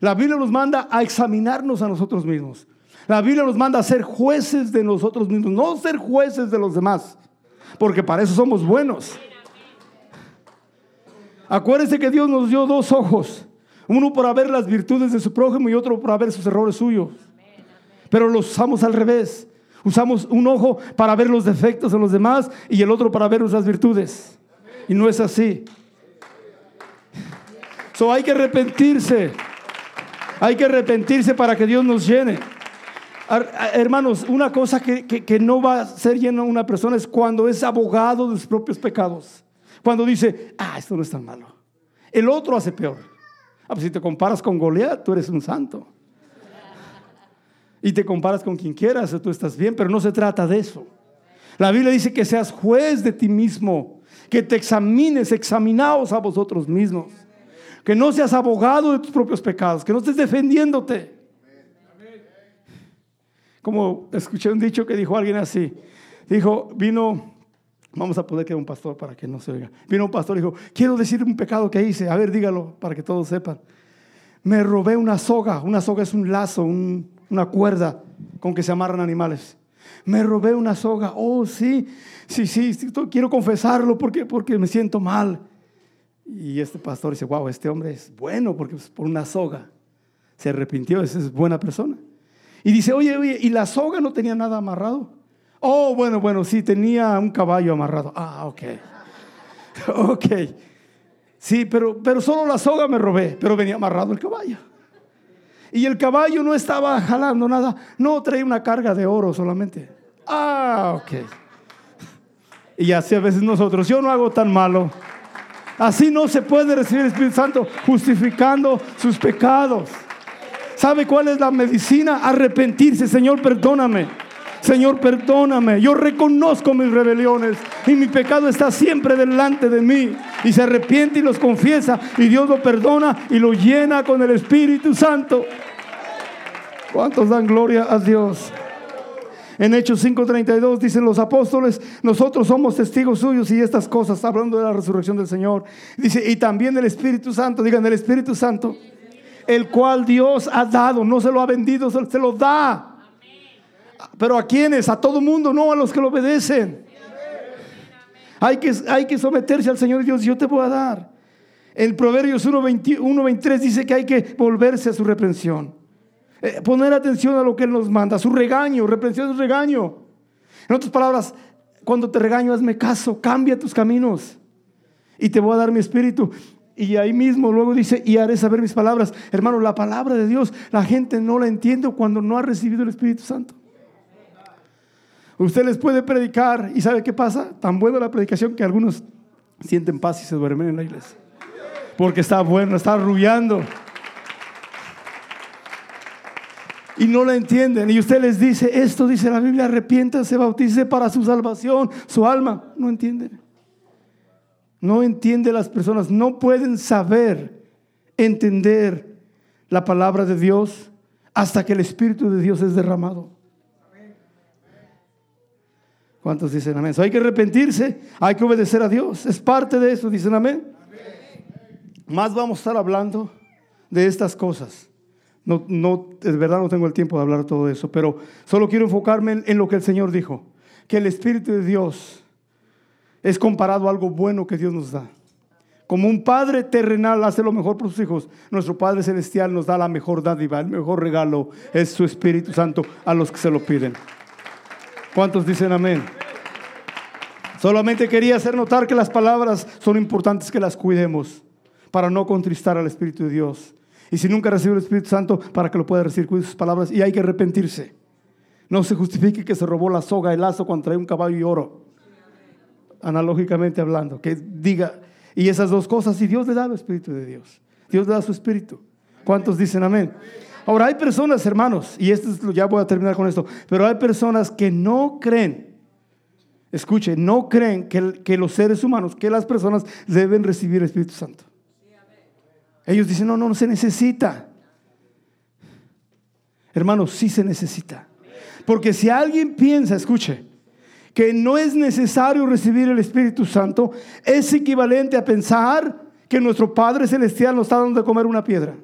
La Biblia nos manda a examinarnos a nosotros mismos. La Biblia nos manda a ser jueces de nosotros mismos, no ser jueces de los demás, porque para eso somos buenos. Acuérdense que Dios nos dio dos ojos, uno para ver las virtudes de su prójimo y otro para ver sus errores suyos pero los usamos al revés. Usamos un ojo para ver los defectos de los demás y el otro para ver nuestras virtudes. Y no es así. So hay que arrepentirse. Hay que arrepentirse para que Dios nos llene. Hermanos, una cosa que, que, no va a ser llena una persona es cuando es abogado de sus propios pecados. Cuando dice, ah, esto no es tan malo. El otro hace peor. Ah, pues si te comparas con Goliat, tú eres un santo y te comparas con quien quieras, tú estás bien, pero no se trata de eso. La Biblia dice que seas juez de ti mismo, que te examines, examinaos a vosotros mismos, que no seas abogado de tus propios pecados, que no estés defendiéndote. Como escuché un dicho que dijo alguien así, dijo, vino, vamos a poder que un pastor para que no se oiga, vino un pastor y dijo, quiero decir un pecado que hice, a ver, dígalo para que todos sepan. Me robé una soga, una soga es un lazo, un, una cuerda con que se amarran animales. Me robé una soga. Oh, sí, sí, sí, quiero confesarlo porque, porque me siento mal. Y este pastor dice, wow, este hombre es bueno porque por una soga se arrepintió, esa es buena persona. Y dice, oye, oye, ¿y la soga no tenía nada amarrado? Oh, bueno, bueno, sí, tenía un caballo amarrado. Ah, ok. Ok. Sí, pero, pero solo la soga me robé, pero venía amarrado el caballo. Y el caballo no estaba jalando nada. No, traía una carga de oro solamente. Ah, ok. Y así a veces nosotros, yo no hago tan malo. Así no se puede recibir el Espíritu Santo justificando sus pecados. ¿Sabe cuál es la medicina? Arrepentirse. Señor, perdóname. Señor, perdóname. Yo reconozco mis rebeliones y mi pecado está siempre delante de mí. Y se arrepiente y los confiesa y Dios lo perdona y lo llena con el Espíritu Santo. ¿Cuántos dan gloria a Dios? En Hechos 5:32 dicen los apóstoles, nosotros somos testigos suyos y estas cosas, hablando de la resurrección del Señor. Dice, y también el Espíritu Santo, digan el Espíritu Santo, el cual Dios ha dado, no se lo ha vendido, se lo da. Pero a quienes, a todo mundo, no a los que lo obedecen. Hay que, hay que someterse al Señor Dios, yo te voy a dar. El Proverbios 1.23 dice que hay que volverse a su reprensión. Eh, poner atención a lo que Él nos manda, su regaño, reprensión es regaño. En otras palabras, cuando te regaño, hazme caso, cambia tus caminos y te voy a dar mi espíritu. Y ahí mismo luego dice, y haré saber mis palabras. Hermano, la palabra de Dios, la gente no la entiende cuando no ha recibido el Espíritu Santo. Usted les puede predicar y ¿sabe qué pasa? Tan buena la predicación que algunos sienten paz y se duermen en la iglesia. Porque está bueno, está arrullando. Y no la entienden. Y usted les dice, esto dice la Biblia, arrepiéntase, bautice para su salvación, su alma. No entienden. No entienden las personas. No pueden saber, entender la palabra de Dios hasta que el Espíritu de Dios es derramado. ¿Cuántos dicen amén? hay que arrepentirse, hay que obedecer a Dios. Es parte de eso, dicen amén. Más vamos a estar hablando de estas cosas. No, no, verdad no tengo el tiempo de hablar todo eso, pero solo quiero enfocarme en, lo que el Señor dijo, que el Espíritu de Dios es comparado a algo bueno que Dios nos da. Como un padre terrenal hace lo mejor por sus hijos, nuestro Padre Celestial nos da la mejor dádiva, el mejor regalo es su Espíritu Santo a los que se lo piden. ¿Cuántos dicen amén? Solamente quería hacer notar que las palabras son importantes que las cuidemos para no contristar al Espíritu de Dios. Y si nunca recibió el Espíritu Santo, para que lo pueda recibir, cuide sus palabras y hay que arrepentirse. No se justifique que se robó la soga, el lazo cuando trae un caballo y oro. Analógicamente hablando, que diga, y esas dos cosas, y Dios le da el Espíritu de Dios. Dios le da su Espíritu. ¿Cuántos dicen amén? Ahora hay personas, hermanos, y esto es, ya voy a terminar con esto, pero hay personas que no creen, escuche, no creen que, que los seres humanos, que las personas deben recibir el Espíritu Santo. Ellos dicen, no, no, no se necesita. Hermanos, sí se necesita. Porque si alguien piensa, escuche, que no es necesario recibir el Espíritu Santo, es equivalente a pensar que nuestro Padre Celestial nos está dando de comer una piedra.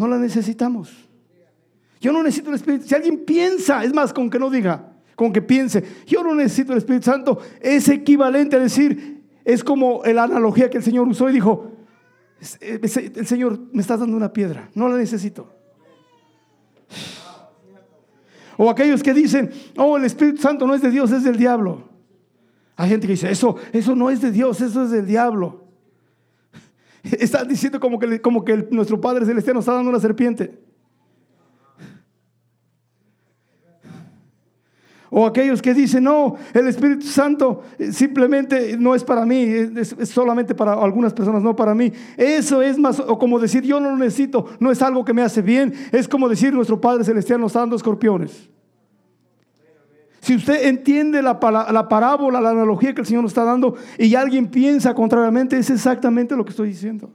No la necesitamos. Yo no necesito el Espíritu. Si alguien piensa, es más, con que no diga, con que piense, yo no necesito el Espíritu Santo, es equivalente a decir, es como la analogía que el Señor usó y dijo, el Señor me está dando una piedra, no la necesito. O aquellos que dicen, oh, el Espíritu Santo no es de Dios, es del diablo. Hay gente que dice, eso, eso no es de Dios, eso es del diablo. Está diciendo como que, como que nuestro Padre Celestial nos está dando una serpiente. O aquellos que dicen, no, el Espíritu Santo simplemente no es para mí, es, solamente para algunas personas, no para mí. Eso es más, o como decir, yo no lo necesito, no es algo que me hace bien, es como decir, nuestro Padre Celestial nos está dando escorpiones. Si usted entiende la, la, parábola, la analogía que el Señor nos está dando y alguien piensa contrariamente, es exactamente lo que estoy diciendo.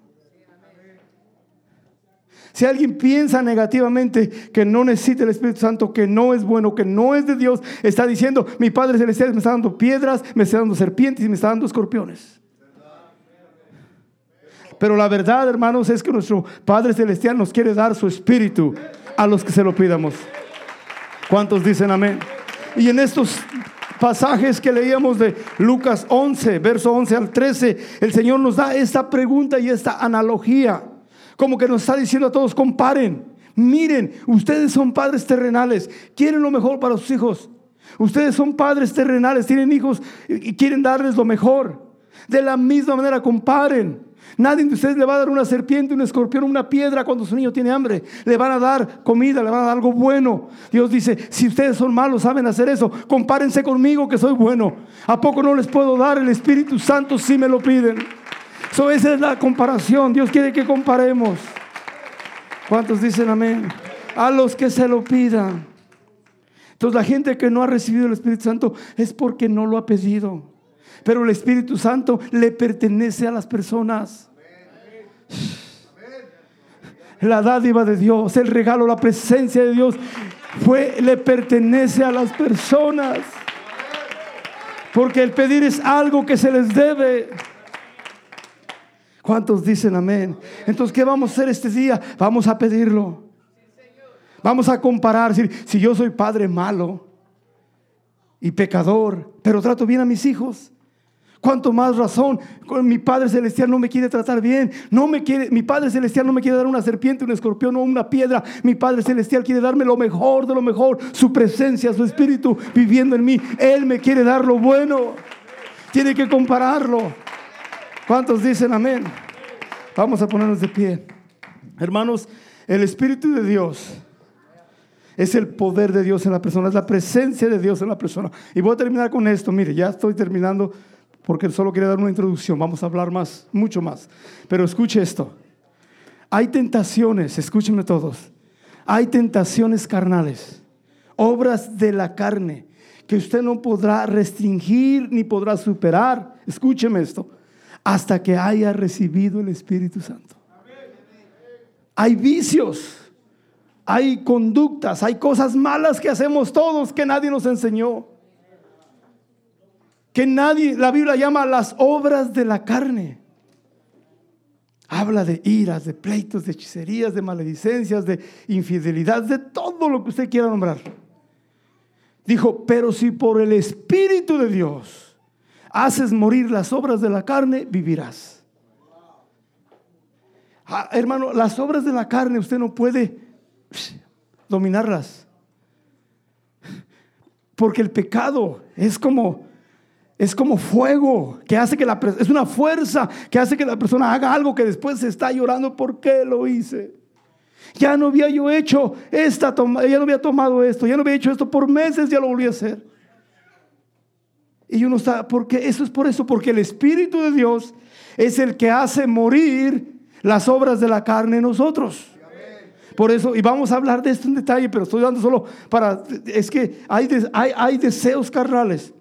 Si alguien piensa negativamente que no necesita el Espíritu Santo, que no es bueno, que no es de Dios, está diciendo, mi Padre Celestial me está dando piedras, me está dando serpientes y me está dando escorpiones. Pero la verdad, hermanos, es que nuestro Padre Celestial nos quiere dar su Espíritu a los que se lo pidamos. ¿Cuántos dicen amén? Y en estos pasajes que leíamos de Lucas 11, verso 11 al 13, el Señor nos da esta pregunta y esta analogía. Como que nos está diciendo a todos, comparen, miren, ustedes son padres terrenales, quieren lo mejor para sus hijos. Ustedes son padres terrenales, tienen hijos y quieren darles lo mejor. De la misma manera, comparen. Nadie de ustedes le va a dar una serpiente, un escorpión, una piedra cuando su niño tiene hambre. Le van a dar comida, le van a dar algo bueno. Dios dice, si ustedes son malos, saben hacer eso, compárense conmigo que soy bueno. ¿A poco no les puedo dar el Espíritu Santo si me lo piden? So, esa es la comparación. Dios quiere que comparemos. ¿Cuántos dicen amén? A los que se lo pidan. Entonces la gente que no ha recibido el Espíritu Santo es porque no lo ha pedido. Pero el Espíritu Santo le pertenece a las personas. La dádiva de Dios, el regalo, la presencia de Dios fue le pertenece a las personas. Porque el pedir es algo que se les debe. ¿Cuántos dicen amén? Entonces, ¿qué vamos a hacer este día? Vamos a pedirlo. Vamos a comparar. Si, si yo soy padre malo y pecador, pero trato bien a mis hijos, cuánto más razón. Mi Padre Celestial no me quiere tratar bien. No me quiere, mi Padre Celestial no me quiere dar una serpiente, un escorpión o una piedra. Mi Padre Celestial quiere darme lo mejor de lo mejor. Su presencia, su espíritu viviendo en mí. Él me quiere dar lo bueno. Tiene que compararlo. ¿Cuántos dicen amén? Vamos a ponernos de pie. Hermanos, el Espíritu de Dios es el poder de Dios en la persona, es la presencia de Dios en la persona. Y voy a terminar con esto. Mire, ya estoy terminando porque solo quería dar una introducción. Vamos a hablar más, mucho más. Pero escuche esto. Hay tentaciones, escúchenme todos. Hay tentaciones carnales, obras de la carne, que usted no podrá restringir ni podrá superar. Escúcheme esto. Hasta que haya recibido el Espíritu Santo. Hay vicios hay conductas, hay cosas malas que hacemos todos que nadie nos enseñó. Que nadie, la Biblia llama las obras de la carne. Habla de iras, de pleitos, de hechicerías, de maledicencias, de infidelidad, de todo lo que usted quiera nombrar. Dijo, pero si por el Espíritu de Dios haces morir las obras de la carne, vivirás. Ah, hermano, las obras de la carne usted no puede dominarlas. Porque el pecado es como es como fuego que hace que la es una fuerza que hace que la persona haga algo que después se está llorando ¿por qué lo hice? Ya no había yo hecho esta ya no había tomado esto, ya no había hecho esto por meses, ya lo volví a hacer. Y uno está, porque eso es por eso, porque el Espíritu de Dios es el que hace morir las obras de la carne en nosotros. Por eso, y vamos a hablar de esto en detalle, pero estoy dando solo para, es que hay, hay, hay deseos carnales,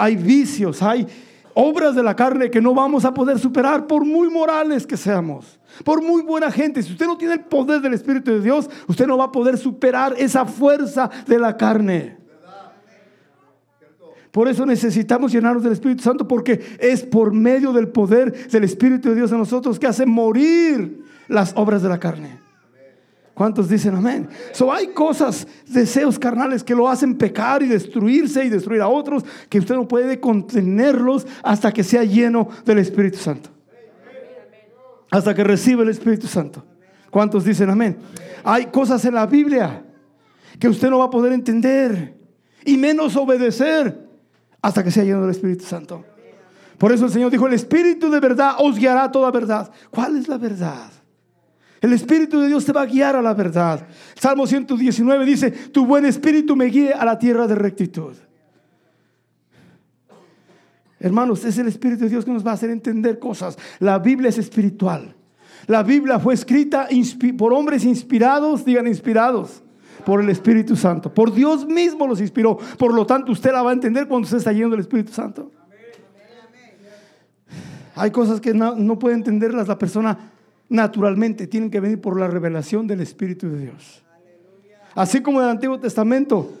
hay vicios, hay obras de la carne que no vamos a poder superar por muy morales que seamos, por muy buena gente. Si usted no tiene el poder del Espíritu de Dios, usted no va a poder superar esa fuerza de la carne. Por eso necesitamos llenarnos del Espíritu Santo porque es por medio del poder del Espíritu de Dios en nosotros que hace morir las obras de la carne. ¿Cuántos dicen amén? So, hay cosas, deseos carnales que lo hacen pecar y destruirse y destruir a otros, que usted no puede contenerlos hasta que sea lleno del Espíritu Santo. Hasta que reciba el Espíritu Santo. ¿Cuántos dicen amén? Hay cosas en la Biblia que usted no va a poder entender y menos obedecer hasta que sea lleno del Espíritu Santo. Por eso el Señor dijo, el Espíritu de verdad os guiará toda verdad. ¿Cuál es la verdad? El Espíritu de Dios te va a guiar a la verdad. Salmo 119 dice, tu buen Espíritu me guíe a la tierra de rectitud. Hermanos, es el Espíritu de Dios que nos va a hacer entender cosas. La Biblia es espiritual. La Biblia fue escrita por hombres inspirados, digan inspirados, por el Espíritu Santo. Por Dios mismo los inspiró. Por lo tanto, usted la va a entender cuando usted está lleno del Espíritu Santo. Hay cosas que no, no puede entenderlas la persona naturalmente tienen que venir por la revelación del Espíritu de Dios. Así como en el Antiguo Testamento,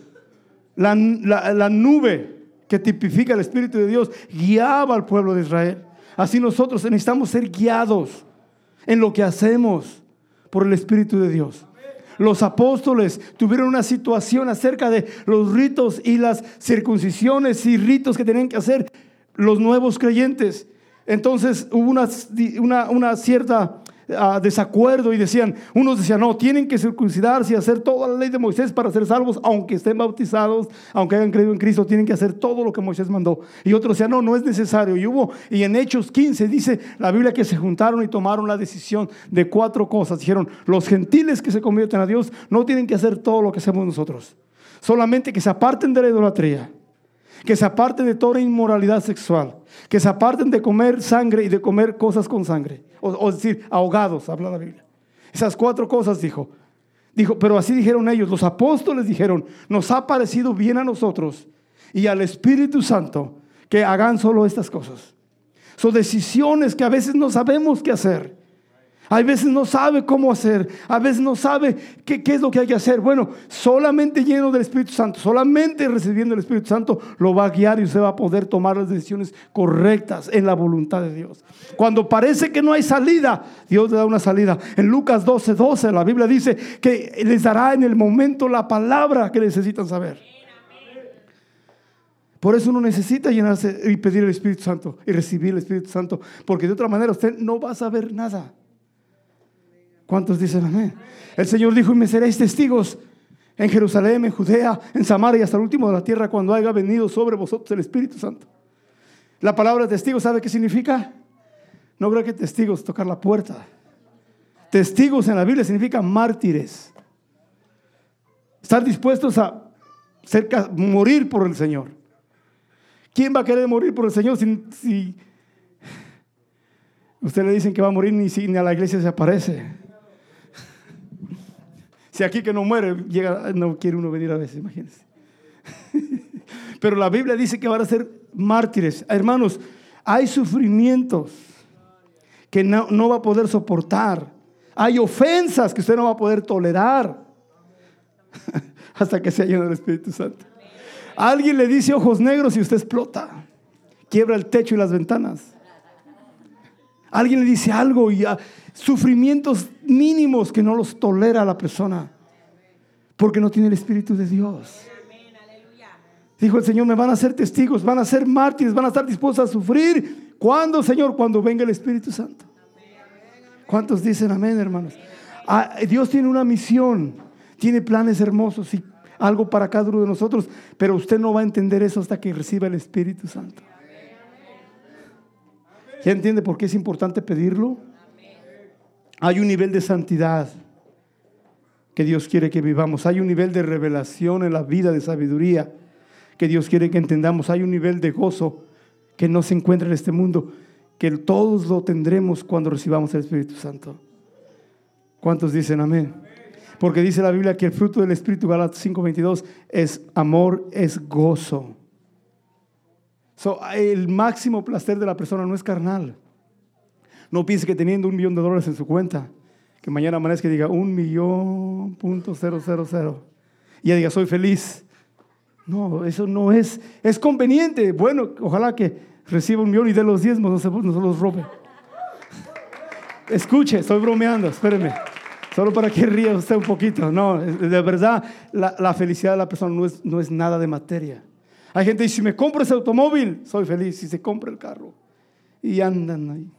la, nube que tipifica el Espíritu de Dios guiaba al pueblo de Israel. Así nosotros necesitamos ser guiados en lo que hacemos por el Espíritu de Dios. Los apóstoles tuvieron una situación acerca de los ritos y las circuncisiones y ritos que tenían que hacer los nuevos creyentes. Entonces hubo una, una, una cierta desacuerdo y decían, unos decían, no, tienen que circuncidarse y hacer toda la ley de Moisés para ser salvos, aunque estén bautizados, aunque hayan creído en Cristo, tienen que hacer todo lo que Moisés mandó. Y otros decían, no, no es necesario. Y hubo, y en Hechos 15 dice la Biblia que se juntaron y tomaron la decisión de cuatro cosas. Dijeron, los gentiles que se convierten a Dios no tienen que hacer todo lo que hacemos nosotros, solamente que se aparten de la idolatría que se aparten de toda inmoralidad sexual, que se aparten de comer sangre y de comer cosas con sangre, o, decir, ahogados, habla la Biblia. Esas cuatro cosas dijo. Dijo, pero así dijeron ellos, los apóstoles dijeron, nos ha parecido bien a nosotros y al Espíritu Santo que hagan solo estas cosas. Son decisiones que a veces no sabemos qué hacer. A veces no sabe cómo hacer, a veces no sabe qué, es lo que hay que hacer. Bueno, solamente lleno del Espíritu Santo, solamente recibiendo el Espíritu Santo lo va a guiar y usted va a poder tomar las decisiones correctas en la voluntad de Dios. Cuando parece que no hay salida, Dios le da una salida. En Lucas 12, 12 la Biblia dice que les dará en el momento la palabra que necesitan saber. Por eso uno necesita llenarse y pedir el Espíritu Santo y recibir el Espíritu Santo, porque de otra manera usted no va a saber nada. ¿Cuántos dicen amén? El Señor dijo, y me seréis testigos en Jerusalén, en Judea, en Samaria hasta el último de la tierra cuando haya venido sobre vosotros el Espíritu Santo. La palabra testigo, ¿sabe qué significa? No creo que testigos tocar la puerta. Testigos en la Biblia significa mártires. Estar dispuestos a morir por el Señor. ¿Quién va a querer morir por el Señor si, si usted le dicen que va a morir ni si ni a la iglesia se aparece? Si aquí que no muere, llega, no quiere uno venir a veces, imagínense. Pero la Biblia dice que van a ser mártires. Hermanos, hay sufrimientos que no, no va a poder soportar. Hay ofensas que usted no va a poder tolerar hasta que se lleno del Espíritu Santo. Alguien le dice ojos negros y usted explota. Quiebra el techo y las ventanas. Alguien le dice algo y sufrimientos mínimos que no los tolera la persona. Porque no tiene el Espíritu de Dios. Dijo el Señor, me van a ser testigos, van a ser mártires, van a estar dispuestos a sufrir. ¿Cuándo, Señor? Cuando venga el Espíritu Santo. ¿Cuántos dicen amén, hermanos? Ah, Dios tiene una misión, tiene planes hermosos y algo para cada uno de nosotros, pero usted no va a entender eso hasta que reciba el Espíritu Santo. ¿Ya entiende por qué es importante pedirlo? Hay un nivel de santidad que Dios quiere que vivamos. Hay un nivel de revelación en la vida, de sabiduría que Dios quiere que entendamos. Hay un nivel de gozo que no se encuentra en este mundo, que todos lo tendremos cuando recibamos el Espíritu Santo. ¿Cuántos dicen amén? Porque dice la Biblia que el fruto del Espíritu, Galatas 5:22, es amor, es gozo. El máximo placer de la persona no es carnal. No piense que teniendo un millón de dólares en su cuenta, que mañana amanezca y diga un millón punto cero cero cero. Y ya diga, soy feliz. No, eso no es, es conveniente. Bueno, ojalá que reciba un millón y de los diezmos no se, los robe. Escuche, estoy bromeando, espéreme. Solo para que ría usted un poquito. No, de verdad, la, felicidad de la persona no es, no es nada de materia. Hay gente que dice, si me compro ese automóvil, soy feliz. Si se compra el carro. Y andan ahí.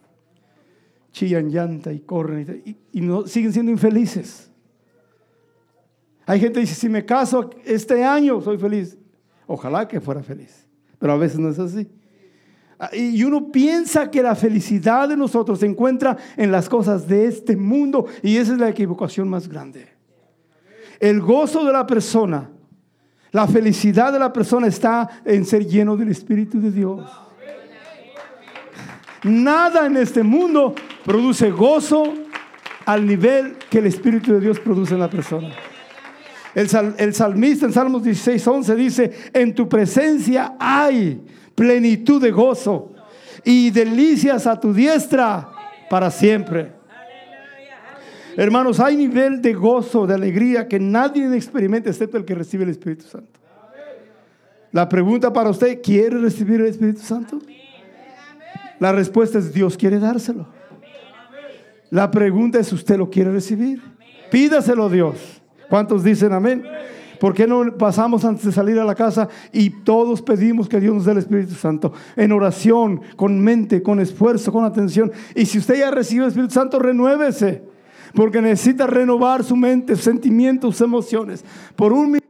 Chillan llanta y corren y, no, siguen siendo infelices. Hay gente que dice, si me caso este año, soy feliz. Ojalá que fuera feliz. Pero a veces no es así. Ah, y uno piensa que la felicidad de nosotros se encuentra en las cosas de este mundo y esa es la equivocación más grande. El gozo de la persona, la felicidad de la persona está en ser lleno del Espíritu de Dios. Nada en este mundo produce gozo al nivel que el Espíritu de Dios produce en la persona. El, el salmista en Salmos 16, 11 dice, en tu presencia hay plenitud de gozo y delicias a tu diestra para siempre. Hermanos, hay nivel de gozo, de alegría que nadie experimenta excepto el que recibe el Espíritu Santo. La pregunta para usted, ¿quiere recibir el Espíritu Santo? La respuesta es Dios quiere dárselo. La pregunta es, ¿usted lo quiere recibir? Pídaselo a Dios. ¿Cuántos dicen amén? ¿Por qué no pasamos antes de salir a la casa y todos pedimos que Dios nos dé el Espíritu Santo? En oración, con mente, con esfuerzo, con atención. Y si usted ya recibido el Espíritu Santo, renuévese. Porque necesita renovar su mente, sentimientos, emociones. Por un